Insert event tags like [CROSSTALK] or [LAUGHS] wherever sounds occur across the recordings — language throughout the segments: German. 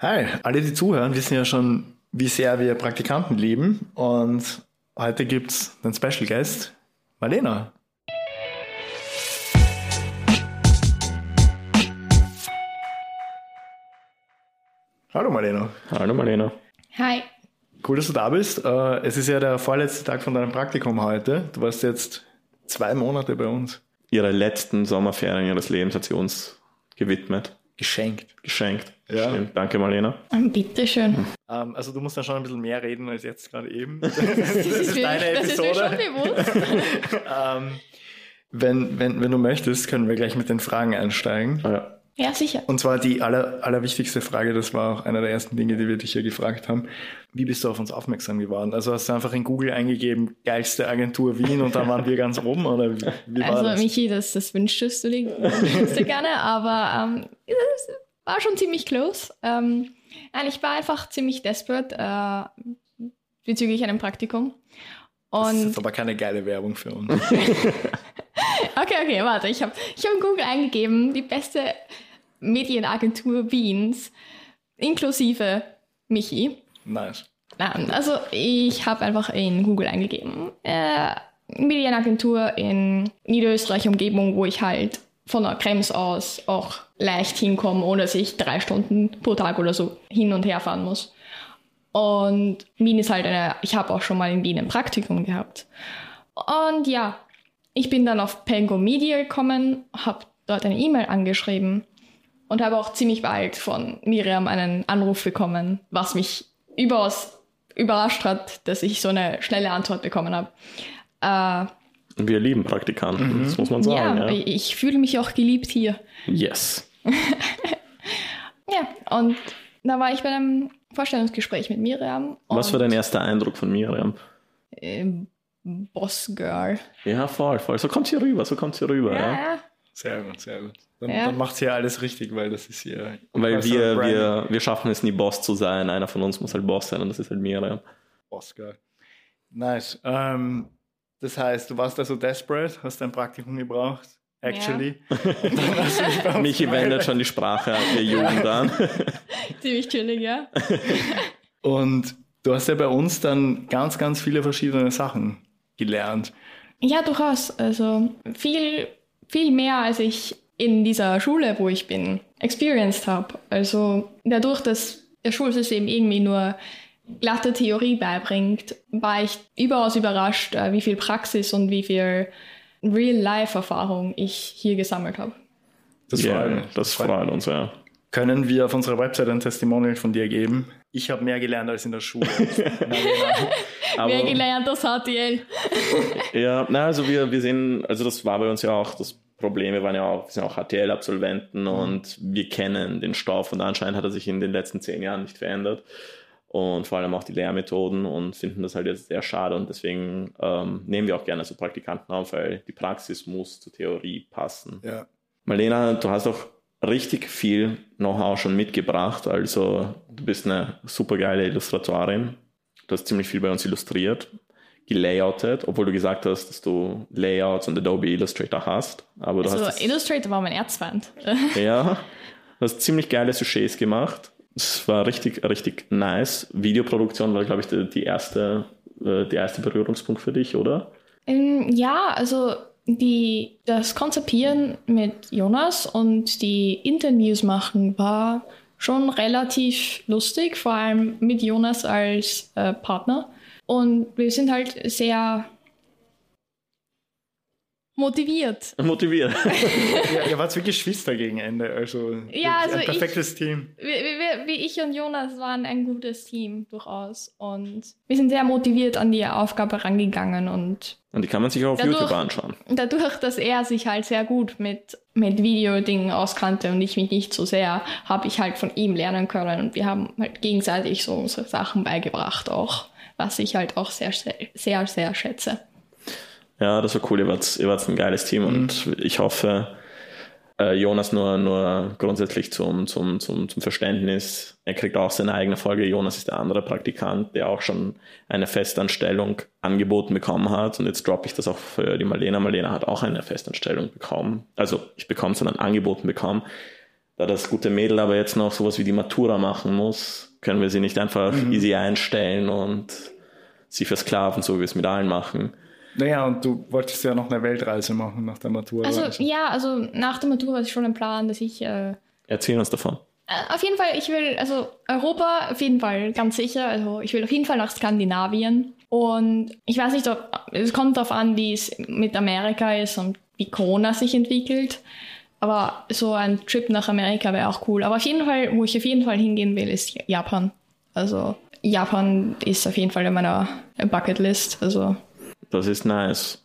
Hi, alle, die zuhören, wissen ja schon, wie sehr wir Praktikanten lieben. Und heute gibt es einen Special Guest, Marlena. Hallo Marlena. Hallo Marlena. Hi. Cool, dass du da bist. Äh, es ist ja der vorletzte Tag von deinem Praktikum heute. Du warst jetzt zwei Monate bei uns. Ihre letzten Sommerferien ihres Lebens hat sie uns gewidmet. Geschenkt. Geschenkt. Ja. Stimmt. Danke, Marlena. Bitteschön. Ähm, also du musst dann schon ein bisschen mehr reden als jetzt gerade eben. [LAUGHS] Das ist, mir, das ist mir schon bewusst. [LAUGHS] ähm, wenn, wenn, wenn du möchtest, können wir gleich mit den Fragen einsteigen. Ah, ja. Ja, sicher. Und zwar die aller, allerwichtigste Frage, das war auch einer der ersten Dinge, die wir dich hier gefragt haben. Wie bist du auf uns aufmerksam geworden? Also hast du einfach in Google eingegeben, geilste Agentur Wien und dann waren wir ganz oben oder wie, wie war Also das? Michi, das, das wünschtest du dir gerne, aber ähm, es war schon ziemlich close. Ähm, nein, ich war einfach ziemlich desperate äh, bezüglich einem Praktikum. das ist Und aber keine geile Werbung für uns. [LAUGHS] okay, okay, warte, ich habe ich hab in Google eingegeben, die beste Medienagentur Wiens, inklusive Michi. nice. Nein, also ich habe einfach in Google eingegeben. Äh, Medienagentur in Niederösterreich Umgebung, wo ich halt von der Krems aus auch leicht hinkomme, ohne dass ich drei Stunden pro Tag oder so hin und her fahren muss. Und Wien ist halt eine, ich habe auch schon mal in Wien ein Praktikum gehabt. Und ja, ich bin dann auf Pengo Media gekommen, habe dort eine E-Mail angeschrieben und habe auch ziemlich bald von Miriam einen Anruf bekommen, was mich überaus überrascht hat, dass ich so eine schnelle Antwort bekommen habe. Äh, Wir lieben Praktikanten, das muss man sagen. ja, Ja, ich fühle mich auch geliebt hier. Yes. [LAUGHS] Ja, und da war ich bei einem Vorstellungsgespräch mit Miriam. Was war dein erster Eindruck von Miriam? ähm, Boss Girl. Ja, voll, voll. So kommt sie rüber, so kommt sie rüber. Ja, Ja. Ja. Sehr gut, sehr gut. Dann, Ja. dann macht sie ja alles richtig, weil das ist hier. Weil Personal wir, Branding. wir, wir schaffen es nie, Boss zu sein. Einer von uns muss halt Boss sein und das ist halt Miriam. Oscar. Nice. Ähm, das heißt, du warst also desperate, hast dein Praktikum gebraucht. Actually. Uns [LAUGHS] [LAUGHS] Michi wendet schon die Sprache der Jugend an. [LAUGHS] Ziemlich chillig, ja. Und du hast ja bei uns dann ganz, ganz viele verschiedene Sachen gelernt. Ja, durchaus. Also viel, viel mehr, als ich in dieser Schule, wo ich bin, experienced habe. Also dadurch, dass das Schulsystem irgendwie nur glatte Theorie beibringt, war ich überaus überrascht, äh, wie viel Praxis und wie viel Real-Life-Erfahrung ich hier gesammelt habe. Das Ja, freut das freut uns, ja. Können wir auf unserer Website ein Testimonial von dir geben? Ich habe mehr gelernt als in der Schule. [LAUGHS] Aber, Wer gelernt das HTL? [LAUGHS] Ja, na, also wir, wir sehen, also das war bei uns ja auch das Problem, wir waren ja auch, wir sind auch HTL-Absolventen und wir kennen den Stoff und anscheinend hat er sich in den letzten zehn Jahren nicht verändert. Und vor allem auch die Lehrmethoden und finden das halt jetzt sehr schade und deswegen ähm, nehmen wir auch gerne so Praktikanten auf, weil die Praxis muss zur Theorie passen. ja. Marlena, du hast auch richtig viel Know-how schon mitgebracht. Also du bist eine super geile Illustratorin. Du hast ziemlich viel bei uns illustriert, gelayoutet, obwohl du gesagt hast, dass du Layouts und Adobe Illustrator hast. Aber du Also hast Illustrator war mein Erzfeind. [LAUGHS] ja, du hast ziemlich geile Sujets gemacht. Es war richtig, richtig nice. Videoproduktion war, glaube ich, die, die erste, äh, der erste Berührungspunkt für dich, oder? Ähm, ja, also die, das Konzipieren mit Jonas und die Interviews machen war schon relativ lustig, vor allem mit Jonas als äh, Partner. Und wir sind halt sehr motiviert. Motiviert. [LAUGHS] ja, ihr wart wie Geschwister gegen Ende. Also, Ja, also ein ich- perfektes Team. Wie, wie, wie ich und Jonas waren ein gutes Team durchaus. Und wir sind sehr motiviert an die Aufgabe rangegangen und Und die kann man sich auch auf Dadurch- YouTube anschauen. dadurch, dass er sich halt sehr gut mit, mit Videodingen auskannte und ich mich nicht so sehr, habe ich halt von ihm lernen können und wir haben halt gegenseitig so unsere Sachen beigebracht auch, was ich halt auch sehr, sehr, sehr, sehr schätze. Ja, das war cool. Ihr wart, ihr wart ein geiles Team und ich hoffe, äh, Jonas nur, nur grundsätzlich zum, zum, zum, zum Verständnis. Er kriegt auch seine eigene Folge. Jonas ist der andere Praktikant, der auch schon eine Festanstellung angeboten bekommen hat. Und jetzt droppe ich das auch für die Marlena. Marlena hat auch eine Festanstellung bekommen. Also ich bekomme, sondern angeboten bekommen. da das gute Mädel aber jetzt noch sowas wie die Matura machen muss, können wir sie nicht einfach Mhm. easy einstellen und sie versklaven, so wie wir es mit allen machen. Naja, und du wolltest ja noch eine Weltreise machen nach der Matura. Also ja, also nach der Matura ist schon ein Plan, dass ich äh, Erzähl uns davon. Äh, Auf jeden Fall, ich will, also Europa auf jeden Fall, ganz sicher. Also ich will auf jeden Fall nach Skandinavien. Und ich weiß nicht, ob, es kommt darauf an, wie es mit Amerika ist und wie Corona sich entwickelt. Aber so ein Trip nach Amerika wäre auch cool. Aber auf jeden Fall, wo ich auf jeden Fall hingehen will, ist Japan. Also Japan ist auf jeden Fall in meiner Bucketlist. Also Das ist nice.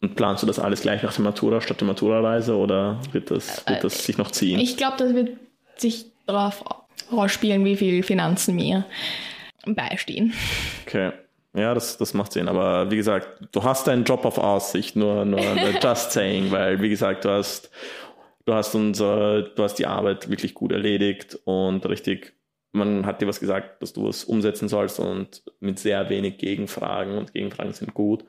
Und planst du das alles gleich nach der Matura statt der Matura-Reise oder wird das, wird das sich noch ziehen? ich glaube, das wird sich darauf rausspielen, wie viel Finanzen mir beistehen. Okay. Ja, das, das macht Sinn. Aber wie gesagt, du hast deinen Job auf Aussicht, nur, nur [LAUGHS] just saying, weil wie gesagt, du hast, du hast unser, du hast die Arbeit wirklich gut erledigt und richtig, man hat dir was gesagt, dass du es umsetzen sollst und mit sehr wenig Gegenfragen und Gegenfragen sind gut,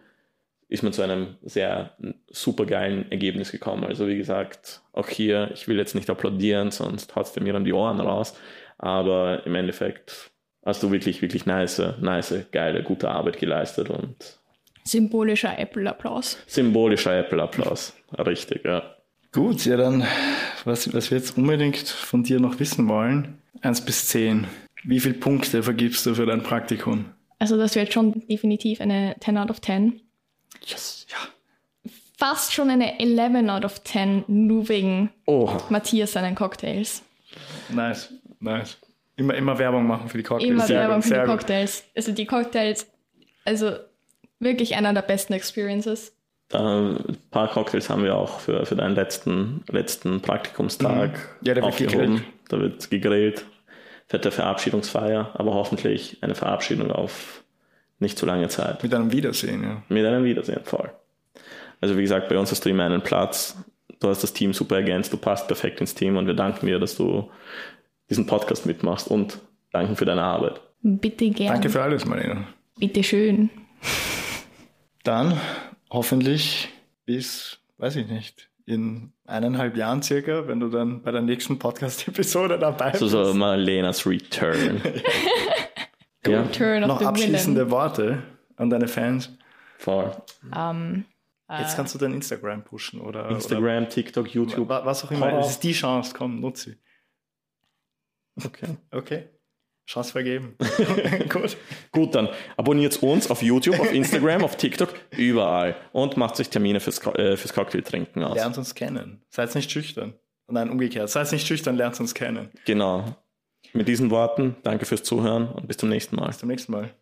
ist man zu einem sehr supergeilen Ergebnis gekommen. Also wie gesagt, auch hier, ich will jetzt nicht applaudieren, sonst haut es mir dann die Ohren raus. Aber im Endeffekt hast du wirklich, wirklich nice, nice, geile, gute Arbeit geleistet und Symbolischer Apple-Applaus. symbolischer Apple-Applaus. Richtig, ja. Gut, ja dann, was, was wir jetzt unbedingt von dir noch wissen wollen, 1 bis 10. Wie viele Punkte vergibst du für dein Praktikum? Also das wird schon definitiv eine 10 out of 10. Yes, ja. Fast schon eine 11 out of 10, nur wegen Oha. Matthias seinen Cocktails. Nice, nice. Immer, immer Werbung machen für die Cocktails. Immer Sehr Werbung gut, für die sehr gut. Cocktails. Also die Cocktails, also wirklich einer der besten Experiences. Da, ein paar Cocktails haben wir auch für, für deinen letzten, letzten Praktikumstag Mhm. Ja, der wird gegrillt. Da wird gegrillt. Fette Verabschiedungsfeier, aber hoffentlich eine Verabschiedung auf nicht zu lange Zeit. Mit einem Wiedersehen, ja. Mit einem Wiedersehen, voll. Also wie gesagt, bei uns hast du immer einen Platz. Du hast das Team super ergänzt, du passt perfekt ins Team und wir danken dir, dass du diesen Podcast mitmachst und danken für deine Arbeit. Bitte gern. Danke für alles, Marlene. Bitte schön. Dann hoffentlich bis, weiß ich nicht, in eineinhalb Jahren circa, wenn du dann bei der nächsten Podcast-Episode dabei bist. So, so Malenas Return. [LAUGHS] ja, Turn of Noch the abschließende Villain. Worte an deine Fans. voll. Ähm, Jetzt kannst du dein Instagram pushen oder, Instagram, TikTok, oder YouTube. wa- was auch immer. Es ist die Chance, komm, nutze sie. Okay. Okay. Chance vergeben. [LAUGHS] [LAUGHS] Gut. Gut, dann abonniert uns auf YouTube, auf Instagram, auf TikTok, überall und macht euch Termine fürs, äh, fürs Cocktailtrinken aus. Lernt uns kennen. Seid nicht schüchtern. Nein, umgekehrt. Seid nicht schüchtern, lernt uns kennen. Genau. Mit diesen Worten, danke fürs Zuhören und bis zum nächsten Mal. Bis zum nächsten Mal.